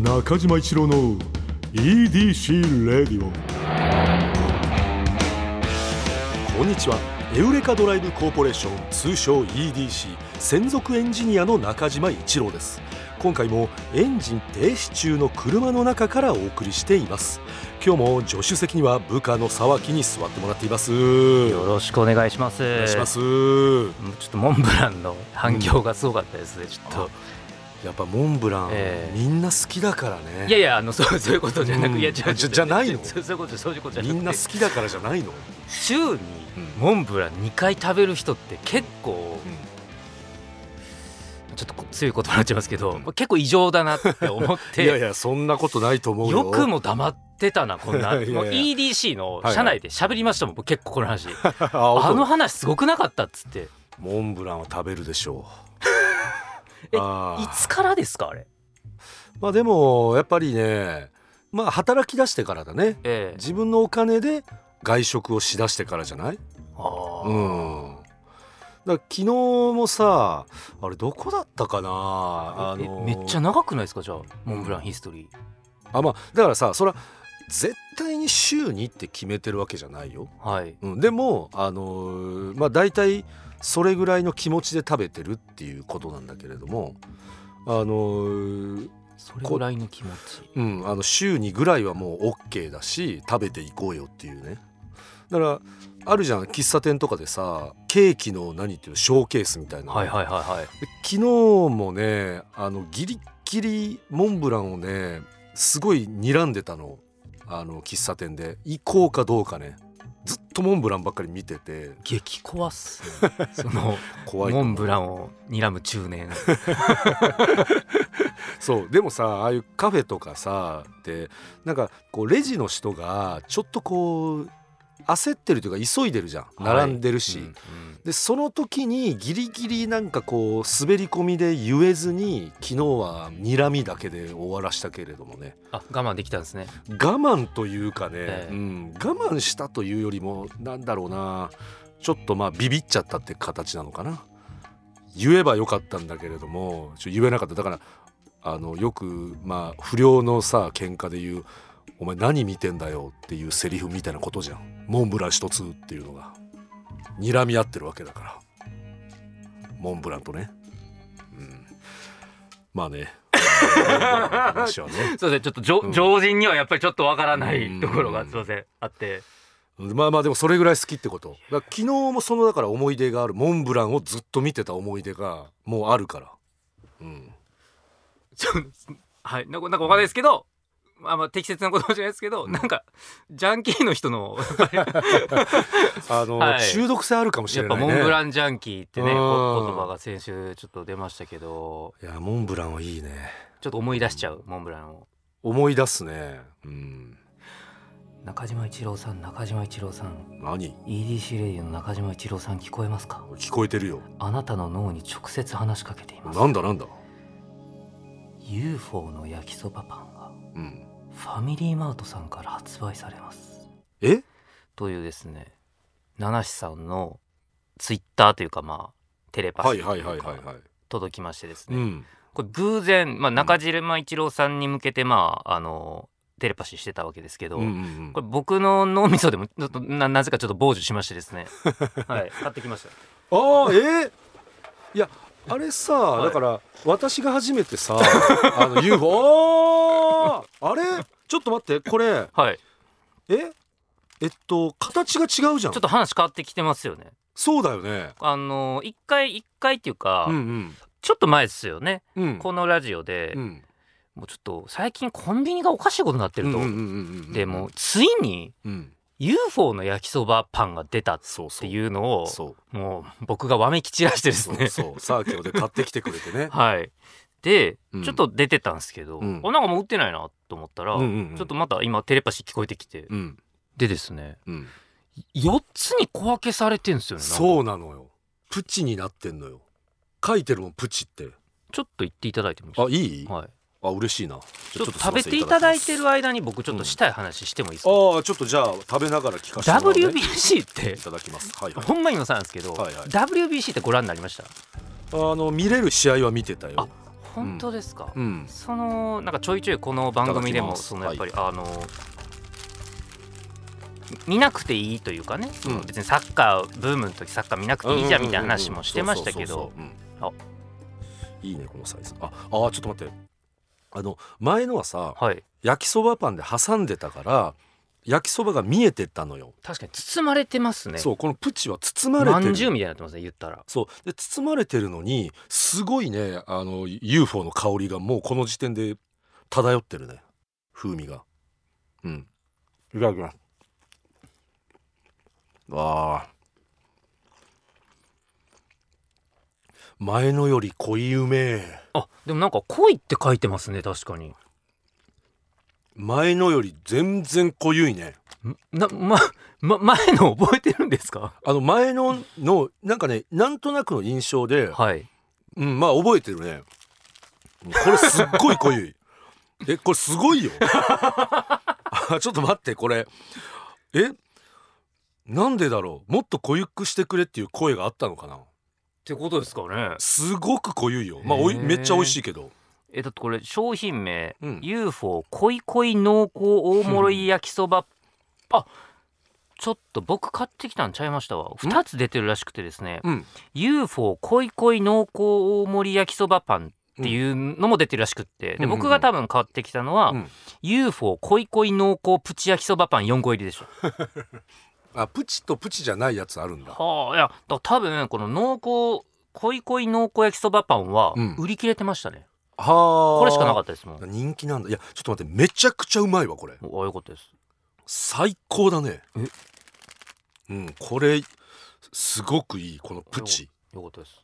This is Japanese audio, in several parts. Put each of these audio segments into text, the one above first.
中島一郎の EDC レディオこんにちはエウレカドライブコーポレーション通称 EDC 専属エンジニアの中島一郎です今回もエンジン停止中の車の中からお送りしています今日も助手席には部下の沢木に座ってもらっていますよろしくお願いします。お願いしますちょっとモンブランの反響がすごかったですね。ちょっと。やっぱモンブラン、ええ。みんな好きだからね。いやいやあのそうそういうことじゃなく、うん。いやじゃじゃないの？そういうことそういうことじゃなくて。みんな好きだからじゃないの、週にモンブラン2回食べる人って結構ちょっとこ強いことになっちゃいますけど、結構異常だなって思って いやいやそんなことないと思うよ。よくも黙ってたなこんな。いやいや。もう EDC の社内で喋りましたもん、僕結構この話。ああの話すごくなかったっつって。モンブランは食べるでしょうえいつからですかあれ？まあでもやっぱりねまあ働き出してからだね。ええ。自分のお金で外食をしだしてからじゃない？あー。うん。だ昨日もさあれどこだったかな？あのえめっちゃ長くないですかじゃあモンブランヒストリー。あまあだからさそれは絶対に週にって決めてるわけじゃないよ、はい。うん、でもあのーまあ大体それぐらいの気持ちで食べてるっていうことなんだけれどもあのーそれぐらいの気持ち。うん、あの週にぐらいはもう OK だし食べていこうよっていうね。だからあるじゃん喫茶店とかでさケーキの何っていうのショーケースみたいな、はいはいはいはい。で昨日もねあのギリッギリモンブランをねすごい睨んでたの。あの喫茶店で。行こうかどうかねずっとモンブランばっかり見てて。激怖っすね。その怖いモンブランを睨む中年そうでもさああいうカフェとかさでなんかこうレジの人がちょっとこう焦ってるというか急いでるじゃん。並んでるし、うんうんでその時にギリギリなんかこう滑り込みで言えずに昨日は睨みだけで終わらしたけれどもね。あ我慢できたんですね。我慢というかね、ええ。うん、我慢したというよりもなんだろうなちょっとまあビビっちゃったって形なのかな。言えばよかったんだけれどもちょ言えなかった。だからあのよくまあ不良のさ喧嘩で言う「お前何見てんだよ」っていうセリフみたいなことじゃん。モンブラン一つっていうのが睨み合ってるわけだから。モンブランとね、うん、まあね。ね。そうですね。ちょっとじょ、うん。常人にはやっぱりちょっとわからなうん。いところがすいません。あって。まあまあでもそれぐらい好きってこと。昨日もそのだから思い出がある。モンブランをずっと見てた思い出がもうあるから。うん。はい。なんかなんかわかんないですけどまあまあ適切なことかもしれないですけど、なんかジャンキーの人の あの、はい。中毒性あるかもしやっぱれないね。モンブランジャンキーってね言葉が先週ちょっと出ましたけど。いやモンブランはいいね。ちょっと思い出しちゃうモンブランを。思い出すね。うん。中島一郎さん中島一郎さん。何？EDC レディオの中島一郎さん聞こえますか？聞こえてるよ。あなたの脳に直接話しかけています。なんだなんだ？UFO の焼きそばパンが。うんファミリーマートさんから発売されます。え？というですね七志さんのツイッターというかまあテレパシーというかはいはいはい。届きましてですね、うん。これ偶然、まあ、中島一郎さんに向けてまああのテレパシーしてたわけですけど、うんうんうん。これ僕の脳みそでもちょっとななぜかちょっと傍受しましてですね。はい買ってきました。ああえー？いやあれさ、い。だから私が初めてさ あの UFO あれ？ちょっと待ってこれ。はい。え？えっと形が違うじゃん。ちょっと話変わってきてますよね。そうだよね。あの一回一回っていうか、うんちょっと前ですよね。うん。うんこのラジオで、うん。もうちょっと最近コンビニがおかしいことになってると、うんうんうんうん。でもうついにうん UFO の焼きそばパンが出たっていうのをもう僕がわめき散らしてですね。そうそう。サーキオで買ってきてくれてね。はい。で、うん。ちょっと出てたんですけど、うん。あなんかもう売ってないなと思ったら、うんうんうん。ちょっとまた今テレパシー聞こえてきて、うん。でですねうん。4つに小分けされてんですよねそうなのよ。プチになってんのよ。書いてるもんプチって。ちょっと言っていただいてもいいですか？あいい？はい、あ嬉しいな。ちょっと食べていただいてる間に僕ちょっとしたい話してもいいですか、ああちょっとじゃあ食べながら聞かせてもらう、ね、WBC っていただきます。はいはい。ほんま今さなんですけど、はいはい。WBC ってご覧になりました？あの見れる試合は見てたよ。あ本当ですか、うん。そのなんかちょいちょいこの番組でもそのやっぱり、あの見なくていいというかね、その別にサッカーブームの時サッカー見なくていいじゃんみたいな話もしてましたけど。いいねこのサイズ。ああちょっと待ってあの前のはさはい。焼きそばパンで挟んでたから焼きそばが見えてたのよ。確かに包まれてますね。そうこのプチは包まれまてる。んじゅうみたいになってますね言ったら。そう。で包まれてるのにすごいねあの UFO の香りがもうこの時点で漂ってるね。風味が。うん。いただきます。わあ前のより濃いうめえあでもなんか濃いって書いてますね確かに。前のより全然濃ゆいね。ん？なまま前の覚えてるんですか？あの前ののなんかねなんとなくの印象で、はい。うん、まあ覚えてるね。これすっごい濃ゆい。えこれすごいよ。あちょっと待ってこれ。え？なんでだろう？もっと濃ゆくしてくれっていう声があったのかな？ってことですかね。すごく濃ゆいよ。まあおいめっちゃ美味しいけど。えだってこれ商品名、うん。UFO 恋恋濃厚大盛り焼きそば、あちょっと僕買ってきたんちゃいましたわ。2つ出てるらしくてですね。うん。UFO 恋恋濃厚大盛り焼きそばパンっていうのも出てるらしくって、でうんうんうん。僕が多分買ってきたのは、うん。UFO 恋恋濃厚プチ焼きそばパン4個入りでしょ あプチとプチじゃないやつあるんだ。はあいやだ多分この濃厚恋恋濃厚焼きそばパンはうん。売り切れてましたね、はあ。これしかなかったですもん人気なんだ。いやちょっと待ってめちゃくちゃうまいわこれ。おあよかったです。最高だね。え？うんこれすごくいいこのプチ。よかったです。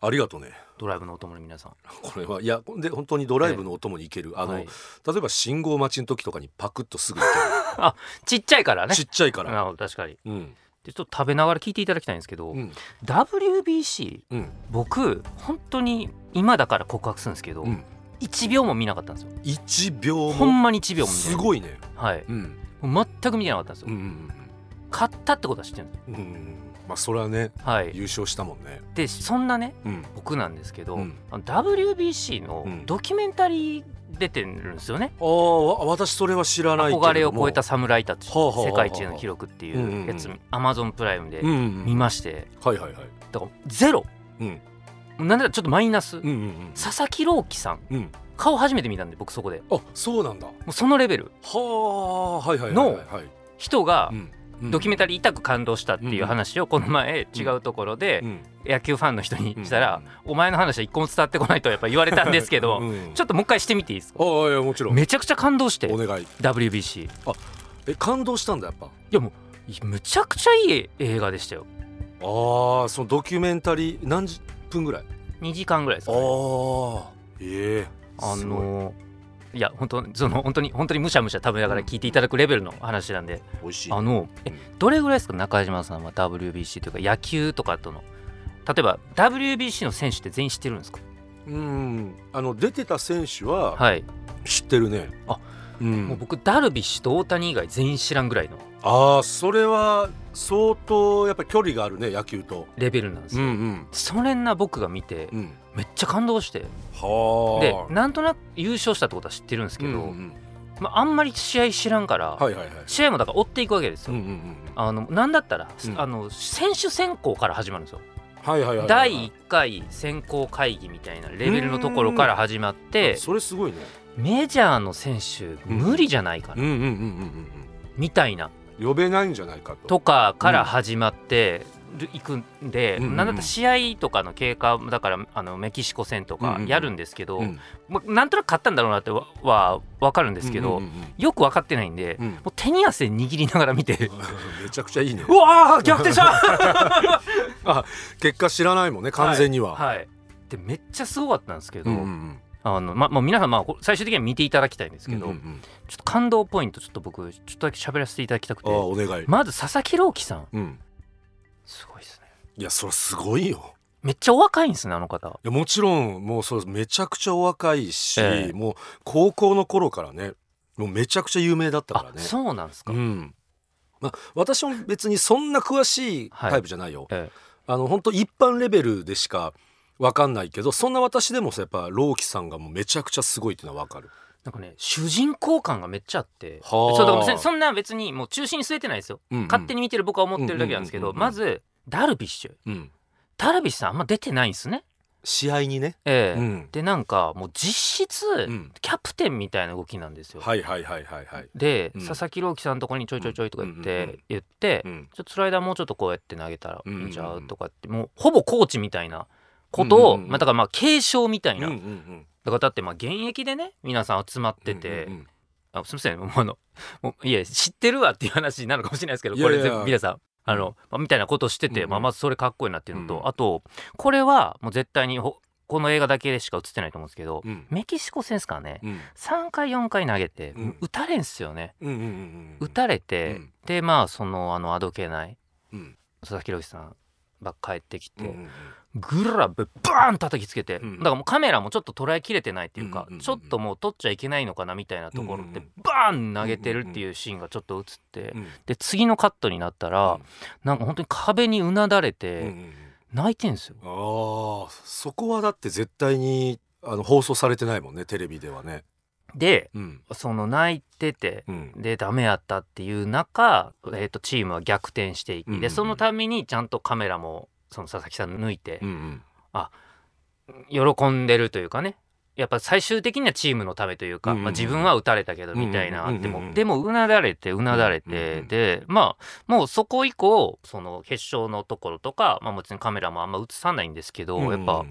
ありがとうね。ドライブのお供の皆さん。これはいやで本当にドライブのお供に行ける、あの、はい。例えば信号待ちの時とかにパクッとすぐ行ちっちゃいからね。ちっちゃいから、なるほど確かに。うん。でちょっと食べながら聞いていただきたいんですけど、うん。WBC うん。僕本当に今だから告白するんですけど、うん。1秒も見なかったんですよ。1秒も。ほんまに1秒もすごいね。はい。うん。もう全く見てなかったんですよ、うんうん勝ったってことは知ってるんですうんまあそれはねはい。優勝したもんね。でそんなねうん。僕なんですけど、WBC のうん。ドキュメンタリー出てるんですよね、ああわ私それは知らない憧れを超えた侍たちはあはあはあはあ。世界一の記録っていうやつアマゾンプライムでうんうん見まして。はいはいはい。だからゼロ。うん。なんだちょっとマイナス、うんうんうん佐々木朗希さん。うん。顔初めて見たんで僕そこで。もあそうなんだ。はうそのレベル。あはいはいはいはい。のはい人がうんドキュメンタリー痛く感動したっていう話をこの前違うところでうん。野球ファンの人にしたら「お前の話は一個も伝わってこない」とやっぱ言われたんですけどうん。ちょっともう一回してみていいですか？ああいやもちろん。めちゃくちゃ感動してお願い。WBC いえ感動したんだやっぱ？やもうむちゃくちゃいい映画でしたよ。ああそのドキュメンタリー何十分ぐらい？2時間ぐらいですあかね。あええあすごいや本当その本当に本当にむしゃむしゃ食べながら聞いていただくレベルの話なんで、美味しい。あのえどれぐらいですか中島さんは WBC というか野球とかとの。例えば WBC の選手って全員知ってるんですか、うん。あの出てた選手ははい、知ってるね。あうん。もう僕ダルビッシュと大谷以外全員知らんぐらいの。ああそれは相当やっぱり距離があるね野球とレベルなんですよ、んそれな僕が見てうんめっちゃ感動して。はであなんとなく優勝したってことは知ってるんですけど、うんうんまあ、あんまり試合知らんから、はいはいはい。試合もだから追っていくわけですよ、うんうんうんあのなんだったら、うん。あの選手選考から始まるんですよ。はいはいはいはい第1回選考会議みたいなレベルのところから始まってそれすごいね。メジャーの選手無理じゃないかな、みたいな。うん呼べないんじゃないかと。とかから始まってるいくんで、うんうんうん。なんだったら試合とかの経過だからあのメキシコ戦とかやるんですけど、うん。まあなんとなく勝ったんだろうなってはは分かるんですけど、うんうんうん。よく分かってないんで、うん。もう手に汗握りながら見て めちゃくちゃいいね。うわー逆転した！結果知らないもんね完全には。はい。でめっちゃすごかったんですけど、うんうんあのままあ皆さんまあこ最終的には見ていただきたいんですうんけど、うんうんちょっと感動ポイントちょっと僕ちょっとだけ喋らせていただきたくああてお願い。まず佐々木朗希さん。うんいやそれすごいよ。めっちゃお若いんですねあの方。いやもちろんもうそうめちゃくちゃお若いし、ええ。もう高校の頃からねもうめちゃくちゃ有名だったからあねそうなんですか、うん。まあ、私も別にそんな詳しいタイプじゃないよ、えあの本当一般レベルでしかわかんないけどそんな私でもさやっぱ朗希さんがもうめちゃくちゃすごいっていうのはわかる。なんかね主人公感がめっちゃあってはあ。そそんな別にもう中心に据えてないですよ、うんうん。勝手に見てる僕は思ってるだけなんですけど、まずダルビッシュ。うん。ダルビッシュさんあんま出てないんですね。試合にね。ええ。うん。でなんかもう実質、うん。キャプテンみたいな動きなんですよ、はいはいはいはいはい。で、うん。佐々木朗希さんのとこにちょいちょいちょいとか言って、うんうんうん言って、うん。ちょっとスライダーもうちょっとこうやって投げたらいいんちゃうんうんううんとかってもうほぼコーチみたいなことを、うんうんうん。まあ、だからまあ継承みたいな、うんうんうんだからだってまあ現役でね皆さん集まってて、うんうんあすみませんもうあのもういや知ってるわっていう話になるかもしれないですけどこれ全部皆さんあの、まあ、みたいなことをしてて、うんうん。まあ、まずそれかっこいいなっていうのと、うんあとこれはもう絶対にほこの映画だけでしか映ってないと思うんですけど、うん。メキシコ戦ですからねうん。3回4回投げて、うん。打たれんすよね。打たれて、うん。でまあそのあのあどけないうん。佐々木朗希さんばっか帰ってきて、うんうんグラブバーン叩きつけて、うん。だからもうカメラもちょっと捉えきれてないっていうか、ちょっともう撮っちゃいけないのかなみたいなところでうんうんバーン投げてるっていうシーンがちょっと映って、うんで次のカットになったら、うん。なんか本当に壁にうなだれてん泣いてんすよ。ああそこはだって絶対にあの放送されてないもんねテレビではねでうん。その泣いててうん。でダメやったっていう中、えー、とチームは逆転していき、うんうんでそのためにちゃんとカメラもその佐々木さん抜いてうんうん。喜んでるというかね。やっぱ最終的にはチームのためというか、うんうんまあ、自分は打たれたけどみたいなあってうんうんうん。もでもうなだれてうなだれうんうんうんてでまあもうそこ以降その決勝のところとか、まあ、もちろんカメラもあんま映さないんですけど、やっぱ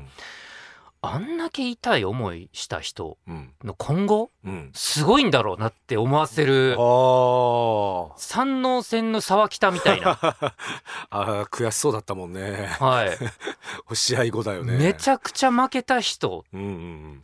あんだけ痛い思いした人うん。の今後うん。すごいんだろうなって思わせるあ三能線の沢北みたいな、あ悔しそうだったもんね。はい、試合後だよね。めちゃくちゃ負けた人。うんうん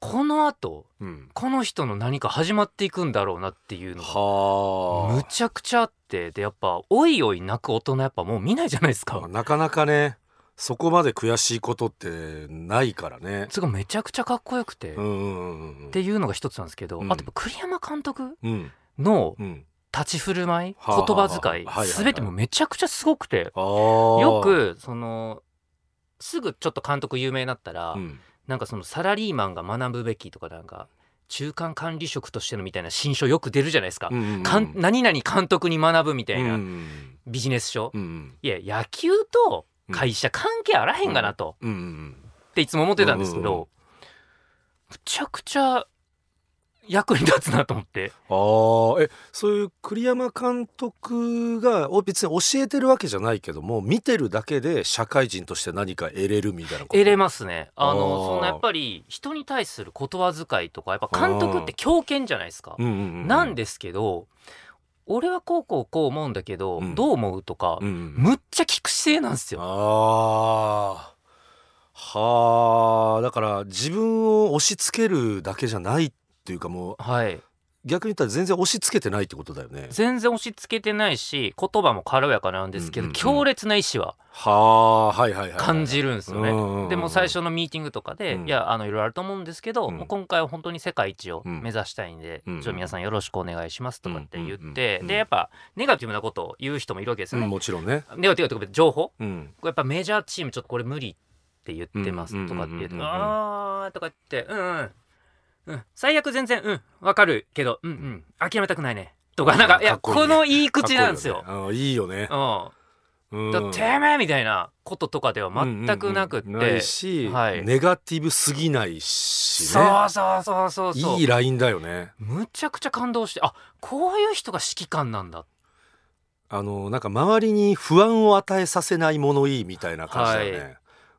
このあとうんうん。この人の何か始まっていくんだろうなっていうのがはむちゃくちゃあって。でやっぱおいおい泣く大人やっぱもう見ないじゃないですか。あなかなかねそこまで悔しいことってないからね。めちゃくちゃかっこよくて、っうんうんうんうん。ていうのが一つなんですけど、うん。あと栗山監督うん。のうん。立ち振る舞い、はあはあ言葉遣い、全てもめちゃくちゃすごくて、よくそのすぐちょっと監督有名になったら、うん。なんかそのサラリーマンが学ぶべきとかなんか中間管理職としてのみたいな新書よく出るじゃないですか。うんうんうん。かん何々監督に学ぶみたいうんうなん。ビジネス書、うん。いや野球と会社関係あらへんがなと、うん。うんっていつも思ってたんですけど、うんうんうん。むちゃくちゃ役に立つなと思って。あー。えそういう栗山監督がお別に教えてるわけじゃないけども見てるだけで社会人として何か得れるみたいなこと？得れますね。あのそんなやっぱり人に対する言葉遣いとかやっぱ監督って強権じゃないですか、うんうんうん、なんですけど俺はこうこうこう思うんだけど、うん。どう思うとか、うんうん、むっちゃ聞く姿勢なんですよ。あー。はあだから自分を押し付けるだけじゃないっていうかもうはい逆に言ったら全然押し付けてないってことだよね。全然押し付けてないし言葉も軽やかなんですけど、うんうんうん。強烈な意志は感じるんですよね、うんうんうんでも最初のミーティングとかで、うん。いやあのいろいろあると思うんですけど、うん。もう今回は本当に世界一をうん。目指したいんで、うん。ちょ皆さんよろしくお願いしますとかって言って、うんうんうんうん。でやっぱネガティブなことを言う人もいるわけですようんね、もちろんね。ネガティブとか情報。やっぱメジャーチームちょっとこれ無理って言ってますとかって言って「うんうんうんうんうんあー」とか言って「うんうんうん。最悪全然うん。わかるけどうんうん。諦めたくないね」とかなんかいやこの言い口なんですよ。いいよね。うん、だうん。てめえみたいなこととかでは全くなくって、ないし、はい。ネガティブすぎないしね。そうそうそうそうそう。いいラインだよね。むちゃくちゃ感動してあこういう人が指揮官なんだ。あのなんか周りに不安を与えさせない物言いみたいな感じだよね、は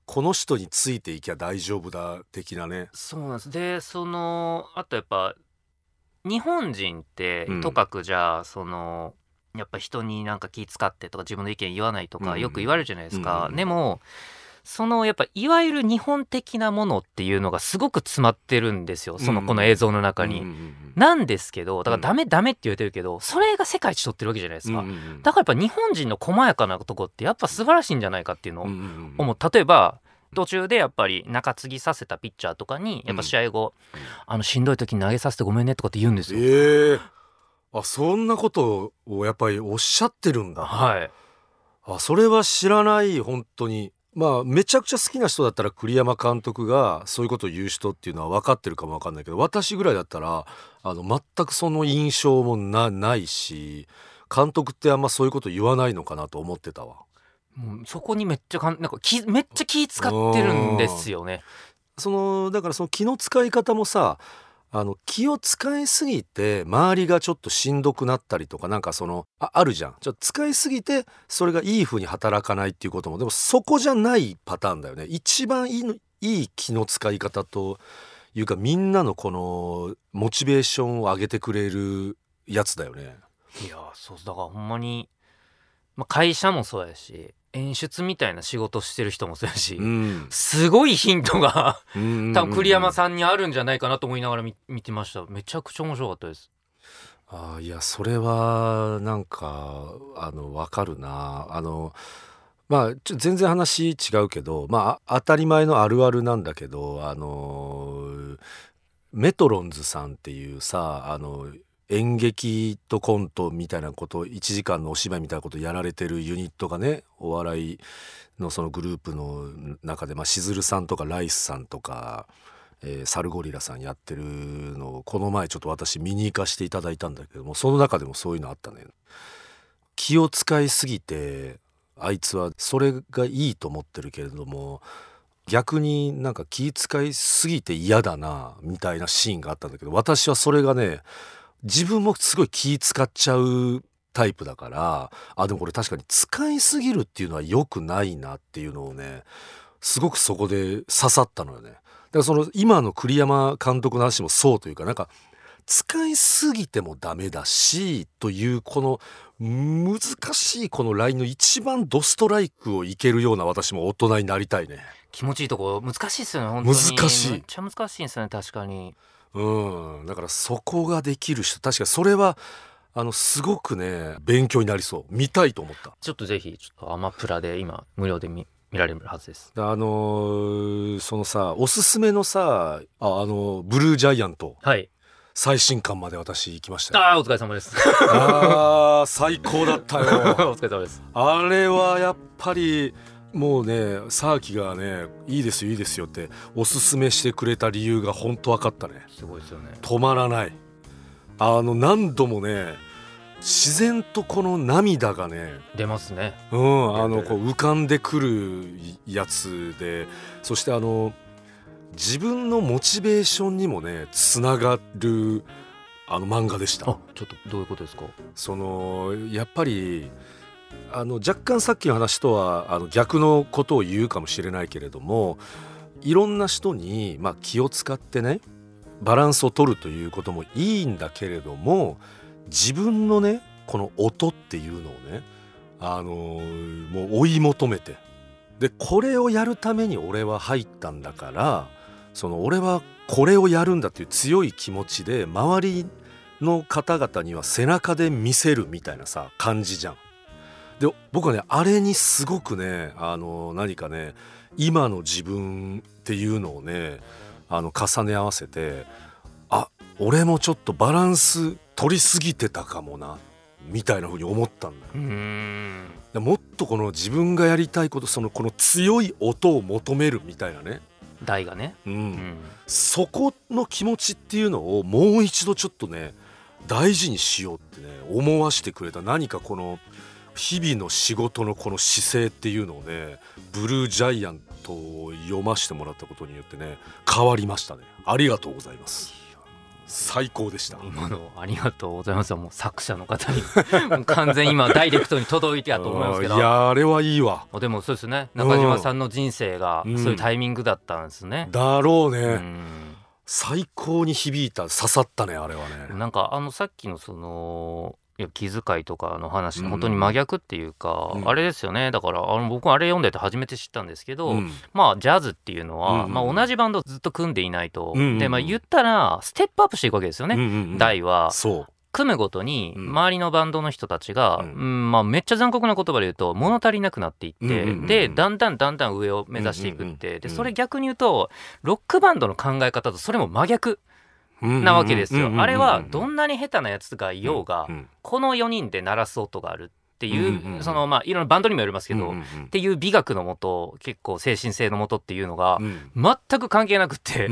この人についていきゃ大丈夫だ的なね。そうなんです。でそのあとやっぱ日本人ってうん。とかくじゃあそのやっぱ人になんか気使ってとか自分の意見言わないとかうん。よく言われるじゃないですか、うんでもそのやっぱいわゆる日本的なものっていうのがすごく詰まってるんですよ。そのうんこの映像の中に。うんうんなんですけどだからダメダメって言われてるけどそれが世界一取ってるわけじゃないですか。うんうんうん。だからやっぱ日本人の細やかなとこってやっぱ素晴らしいんじゃないかっていうのを思う。例えば途中でやっぱり中継ぎさせたピッチャーとかにやっぱ試合後、うん。あのしんどい時に投げさせてごめんねとかって言うんですよ。ええあそんなことをやっぱりおっしゃってるんだ。はい、あそれは知らない本当にまあめちゃくちゃ好きな人だったら栗山監督がそういうことを言う人っていうのは分かってるかも分かんないけど私ぐらいだったらあの全くその印象もなないし監督ってあんまそういうこと言わないのかなと思ってたわ。もうそこにめっちゃかんなんか気めっちゃ気使ってるんですよね。そのだからその気の使い方もさあの気を使いすぎて周りがちょっとしんどくなったりとかなんかそのああるじゃん。ちょっと使いすぎてそれがいい風に働かないっていうことも。でもそこじゃないパターンだよね。一番いいいい気の使い方というかみんなのこのモチベーションを上げてくれるやつだよね。いやそうだからほんまに、ま、会社もそうやし演出みたいな仕事してる人もそうやし、うん。すごいヒントが多分栗山さんにあるんじゃないかなと思いながら見見てました。めちゃくちゃ面白かったです。あーいやそれはなんかあのわかるな。あのまあちょ全然話違うけどまああ当たり前のあるあるなんだけどあのメトロンズさんっていうさあの演劇とコントみたいなこと1時間のお芝居みたいなことやられてるユニットがねお笑いのそのグループの中で、まあ、しずるさんとかライスさんとか、えーサルゴリラさんやってるのをこの前ちょっと私見に行かせていただいたんだけどもその中でもそういうのあったね。気を使いすぎてあいつはそれがいいと思ってるけれども逆になんか気遣いすぎて嫌だなみたいなシーンがあったんだけど私はそれがね自分もすごい気使っちゃうタイプだからあでもこれ確かに使いすぎるっていうのは良くないなっていうのをねすごくそこで刺さったのよね。だからその今の栗山監督の話もそうというかなんか使いすぎてもダメだしというこの難しいこのラインの一番ドストライクをいけるような私も大人になりたいね。気持ちいいとこ難しいですよね本当に難しいめっちゃ難しいんですよね確かにうん、だからそこができる人確かにそれはあのすごくね勉強になりそう。見たいと思った。ちょっとぜひちょっとアマプラで今無料で見見られるはずです。であのーそのさおすすめのさああのブルージャイアント。はい。最新刊まで私行きましたよ。ああお疲れ様です。あー最高だったおよ。疲れ様です。あれはやっぱりもうねサーキがねいいですよいいですよっておすすめしてくれた理由が本当分かったね。すごいですよね。止まらない。あの何度もね自然とこの涙がね出ますね。うんあのこう浮かんでくるやつでそしてあの自分のモチベーションにもねつながるあの漫画でした。あちょっとどういうことですか？そのやっぱりあの若干さっきの話とはあの逆のことを言うかもしれないけれどもいろんな人に、まあ、気を使ってねバランスを取るということもいいんだけれども自分のねこの音っていうのをねあのもう追い求めてでこれをやるために俺は入ったんだからその俺はこれをやるんだっていう強い気持ちで周りの方々には背中で見せるみたいなさ感じじゃん。で僕はねあれにすごくねあの何かね今の自分っていうのをねあの重ね合わせてあ俺もちょっとバランス取りすぎてたかもなみたいな風に思ったんだよ。もっとこの自分がやりたいことそのこの強い音を求めるみたいなね、台がね。うん。うん。そこの気持ちっていうのをもう一度ちょっとね大事にしようってね思わしてくれた何かこの日々の仕事のこの姿勢っていうのをねブルージャイアントを読ませてもらったことによってね変わりましたね。ありがとうございます。最高でした。今のありがとうございます。もう作者の方に完全に今ダイレクトに届いてやと思いますけど。いやあれはいいわ。でもそうですね。中島さんの人生がうん。そういうタイミングだったんですね、だろうね、うん。最高に響いた刺さったねあれはね。なんかあのさっきのそのいや気遣いとかの話うんと本当に真逆っていうか、うん。あれですよね。だからあの僕あれ読んでて初めて知ったんですけど、うん。まあジャズっていうのは、うんまあ、同じバンドをずっと組んでいないと、うんうんうん。でまあ言ったらステップアップしていくわけですよね、うんうんうん大は。組むごとにうん。周りのバンドの人たちが、ううんんまあ、めっちゃ残酷な言葉で言うと物足りなくなっていって、うんうんうんうんでだんだんだんだん上を目指していくって、うんうんうん。でそれ逆に言うとロックバンドの考え方とそれも真逆なわけですよ。あれはどんなに下手なやつがいようが、この4人で鳴らす音があるっていう,、そのまあいろんなバンドにもよりますけど、っていう美学のもと結構精神性のもとっていうのが全く関係なくって、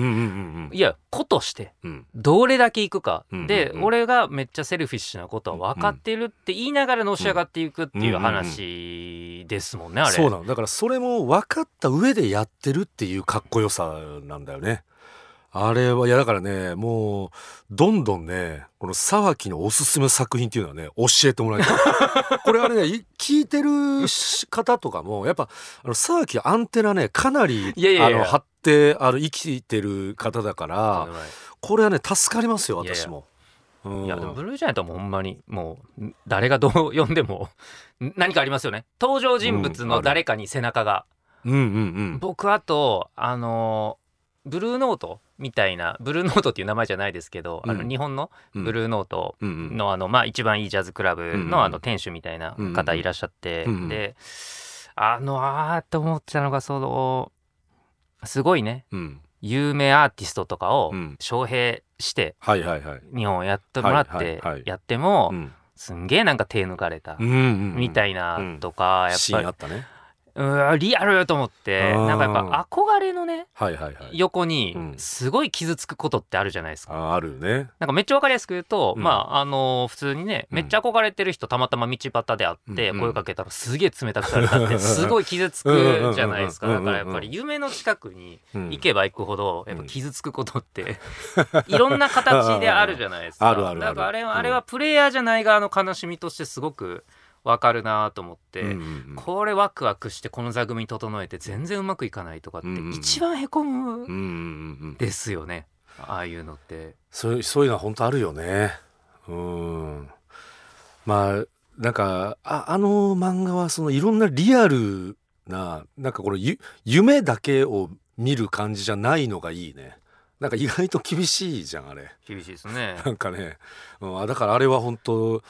いや子としてどれだけいくか、で俺がめっちゃセルフィッシュなことは分かってるって言いながらのし上がっていくっていう話ですもんねあれ。そうなのだからそれも分かった上でやってるっていうかっこよさなんだよねあれはいやだからねもうどんどんねこの沢木のおすすめ作品っていうのはね教えてもらいたい。これあれねい聞いてるし方とかもやっぱあの沢木アンテナねかなりいやいやいや。あの張ってあの生きてる方だからこれはね助かりますよいやいや。私も。うん。いやでもブルージャイアントはもうほんまにもうん誰がどう 呼んでもん何かありますよね。登場人物の誰かに背中が、うんうんうん。僕あとあのブルーノートみたいなブルーノートっていう名前じゃないですけど、あのうん日本のうん。ブルーノートのあのまあ一番いいジャズクラブのあの店主みたいな方いらっしゃって、であのあーって思ってたのがそのすごいねうん。有名アーティストとかをうん。招聘して。日本やってもらってはいやってもうん。すんげえなんか手抜かれたみたいなとかやっぱったね。りうわリアルと思ってあー。なんかやっぱ憧れのねはいはいはい。横にうん。すごい傷つくことってあるじゃないですか。ああるね。なんかめっちゃわかりやすく言うと、うん。まああの普通にねうん。めっちゃ憧れてる人たまたま道端で会ってうん声かけたらすげえ冷たくされたって すごい傷つくじゃないですか。うんうんうんうんだからやっぱり夢の近くにうん。行けば行くほどやっぱ傷つくことっていろんな形であるじゃないですか。あるあるある。だからあれうん。はあれはプレイヤーじゃない側の悲しみとしてすごくわかるなと思って、うんうんうんこれワクワクしてこの座組整えて全然うまくいかないとかってうんうん一番へこむうんうんうんうんですよねああいうのって。そういうそういうのは本当あるよね。うん。まあなんかああの漫画はそのいろんなリアルななんかこのゆ夢だけを見る感じじゃないのがいいね。なんか意外と厳しいじゃんあれ。厳しいですね。なんかね、うん、あだからあれは本当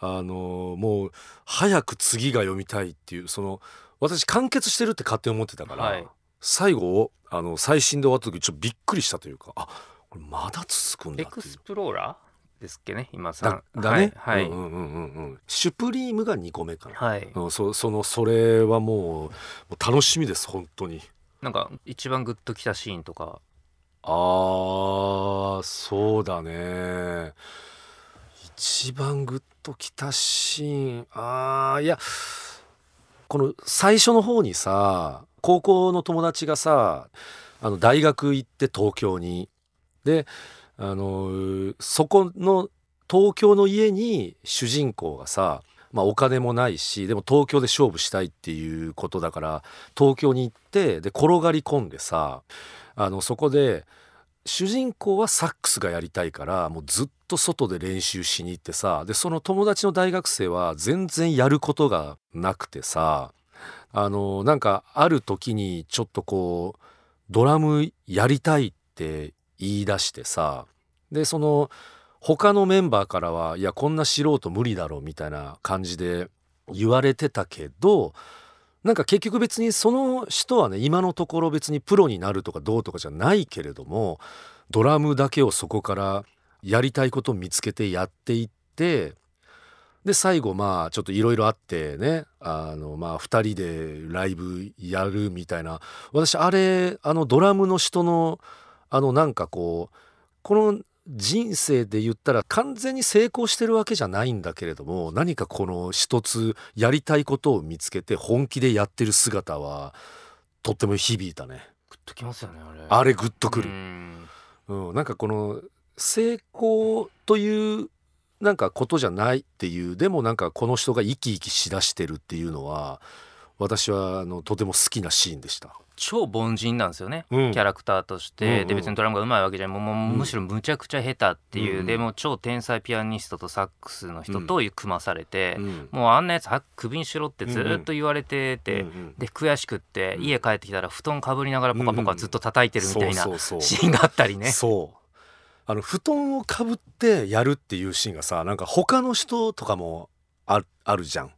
あのもう早く次が読みたいっていうその私完結してるって勝手に思ってたから、はい。最後あの最新で終わった時ちょっとびっくりしたというかあこれまだ続くんだエクスプローラーですっけね今さだだね、はい、はい。うんうんうんうんうん。シュプリームが2個目かな、はい。うん、そそのそれはもうもう楽しみです本当に。なんか一番グッときたシーンとか。あーそうだね一番グッときたシーン。あーいやこの最初の方にさ高校の友達がさあの大学行って東京に。であのそこの東京の家に主人公がさまあ、お金もないしでも東京で勝負したいっていうことだから東京に行ってで転がり込んでさあのそこで主人公はサックスがやりたいからもうずっと外で練習しに行ってさでその友達の大学生は全然やることがなくてさあのなんかある時にちょっとこうドラムやりたいって言い出してさでその他のメンバーからはいやこんな素人無理だろうみたいな感じで言われてたけどなんか結局別にその人はね今のところ別にプロになるとかどうとかじゃないけれどもドラムだけをそこからやりたいことを見つけてやっていってで最後まあちょっといろいろあってねあのまあ2人でライブやるみたいな。私あれあのドラムの人のあのなんかこうこの人生で言ったら完全に成功してるわけじゃないんだけれども何かこの一つやりたいことを見つけて本気でやってる姿はとっても響いたね。グッときますよねあれ。あれグッとくうる、ん。うん、なんかこの成功というなんかことじゃないっていうでもなんかこの人が生き生きしだしてるっていうのは私はあのとても好きなシーンでした。超凡人なんですよね、うん。キャラクターとして、うんうんで別にドラムが上手いわけじゃない。もうむしろむちゃくちゃ下手っていう、うんうん。でもう超天才ピアニストとサックスの人と組まされて、うん。もうあんなやつはクビにしろってずっと言われてて、うんうんで悔しくってうん。家帰ってきたら布団かぶりながらポカポカずっと叩いてるみたいなシーンがあったりね。そう。あの布団をかぶってやるっていうシーンがさなんか他の人とかもああるじゃん。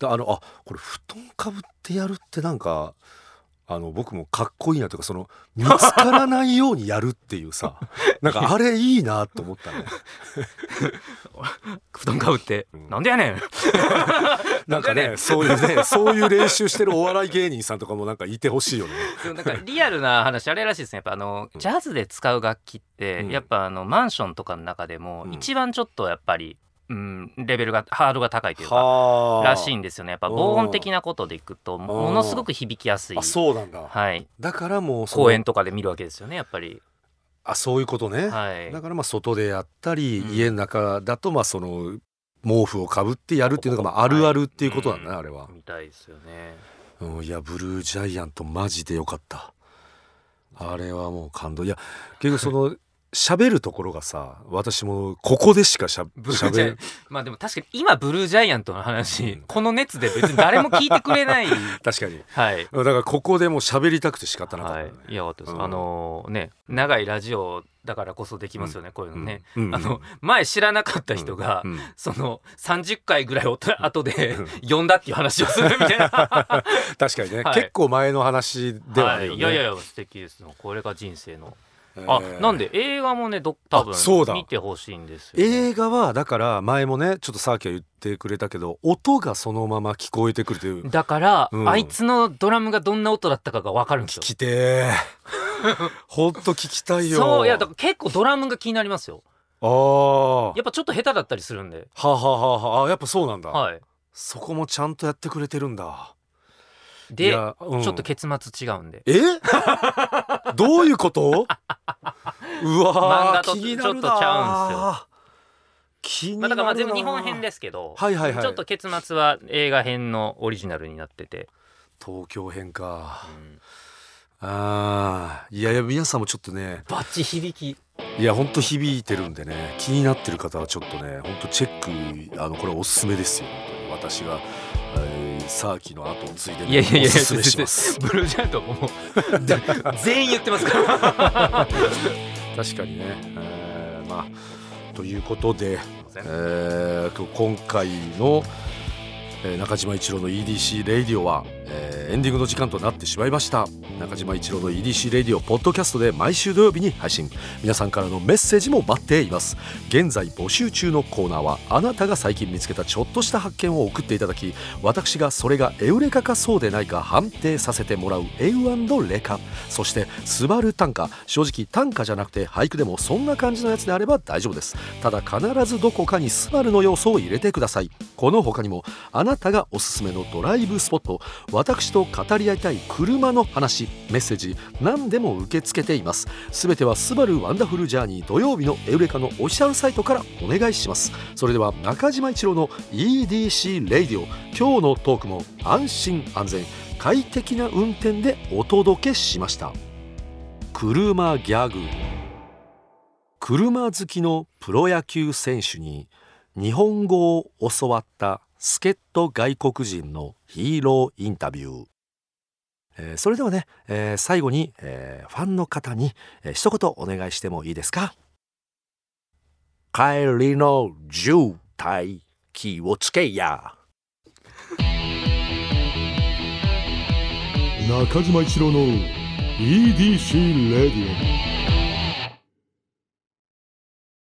だあのあこれ布団かぶってやるってなんかあの僕もかっこいいなというかその見つからないようにやるっていうさ なんかあれいいなと思ったね 布団かぶって、うん。なんでやねん。なんかねそういうねそういう練習してるお笑い芸人さんとかもなんかいてほしいよね。でもなんかリアルな話あれらしいですね。やっぱあのジャズで使う楽器って、うん。やっぱあのマンションとかの中でもうん。一番ちょっとやっぱり、うん、レベルがハードルが高いというかはらしいんですよね。やっぱ防音的なことでいくとものすごく響きやすい。あそうなんだ。はい、だからもう公園とかで見るわけですよねやっぱり。あそういうことね、はい。だからまあ外でやったり、うん。家の中だとまあその毛布をかぶってやるっていうのがまああるあるっていうことなんだね、はあれは、みたいですよね。うん、いやブルージャイアントマジでよかった。あれはもう感動。いや結局その喋るところがさ私もここでしかしゃブルージャイ喋るまあでも確かに今ブルージャイアントの話、うん。この熱で別に誰も聞いてくれない。確かに。はい。だからここでもう喋りたくて仕方なかったはね、い、いやかったです、うん。あのね長いラジオだからこそできますよね、こういうのね、うん。うんあの前知らなかった人が、うん。その30回ぐらいおと後でうん。読んだっていう話をするみたいな。確かにね、はい。結構前の話ではあるよね、い、いやいやいや素敵です。よこれが人生の、えあー。なんで映画もねど多分あそうだ。見てほしいんですよ、ね、映画はだから前もねちょっとさっきは言ってくれたけど音がそのまま聞こえてくるという。だから、うん。あいつのドラムがどんな音だったかが分かるんですよ。聞きてー。ほんと聞きたいよ。そういやだから結構ドラムが気になりますよ。ああやっぱちょっと下手だったりするんで。はあはあはあは。あやっぱそうなんだ、はい。そこもちゃんとやってくれてるんだ。いで、やうん。ちょっと結末違うんで。え？どういうこと？うわー漫画と気になるなちょっとちゃうんすよ。気にまあ、なるなだからまあ全部日本編ですけど、はいはいはい。ちょっと結末は映画編のオリジナルになってて、東京編か。うん。あー。いやいや皆さんもちょっとね。バッチ響き。いやほんと響いてるんでね。気になってる方はちょっとねほんとチェックあのこれおすすめですよ私が、えー、サーキの後を継いで、ね、いやいやいやおすすめします。ブルージャイアントもう全員言ってますから。確かにね、えーまあということで、えーと今回の、えー中島一郎の EDC Radio は、えーエンディングの時間となってしまいました。中島一郎の EDC レディオポッドキャストで毎週土曜日に配信。皆さんからのメッセージも待っています。現在募集中のコーナーはあなたが最近見つけたちょっとした発見を送っていただき私がそれがエウレカかそうでないか判定させてもらうエウレカ。そしてスバル短歌正直短歌じゃなくて俳句でもそんな感じのやつであれば大丈夫です。ただ必ずどこかにスバルの要素を入れてください。この他にもあなたがおすすめのドライブスポット。私と語り合いたい車の話メッセージ何でも受け付けています。すべてはスバル Wonderful Journey 土曜日のエウレカのオフィシャルサイトからお願いします。それでは中島一郎の EDC Radio今日のトークも安心安全快適な運転でお届けしました。車ギャグ。車好きのプロ野球選手に日本語を教わった助っ人外国人のヒーローインタビュー、えーそれではね、えー最後に、えーファンの方に、えー一言お願いしてもいいですか？帰りの渋滞気をつけや。中島一郎の EDC レディオ。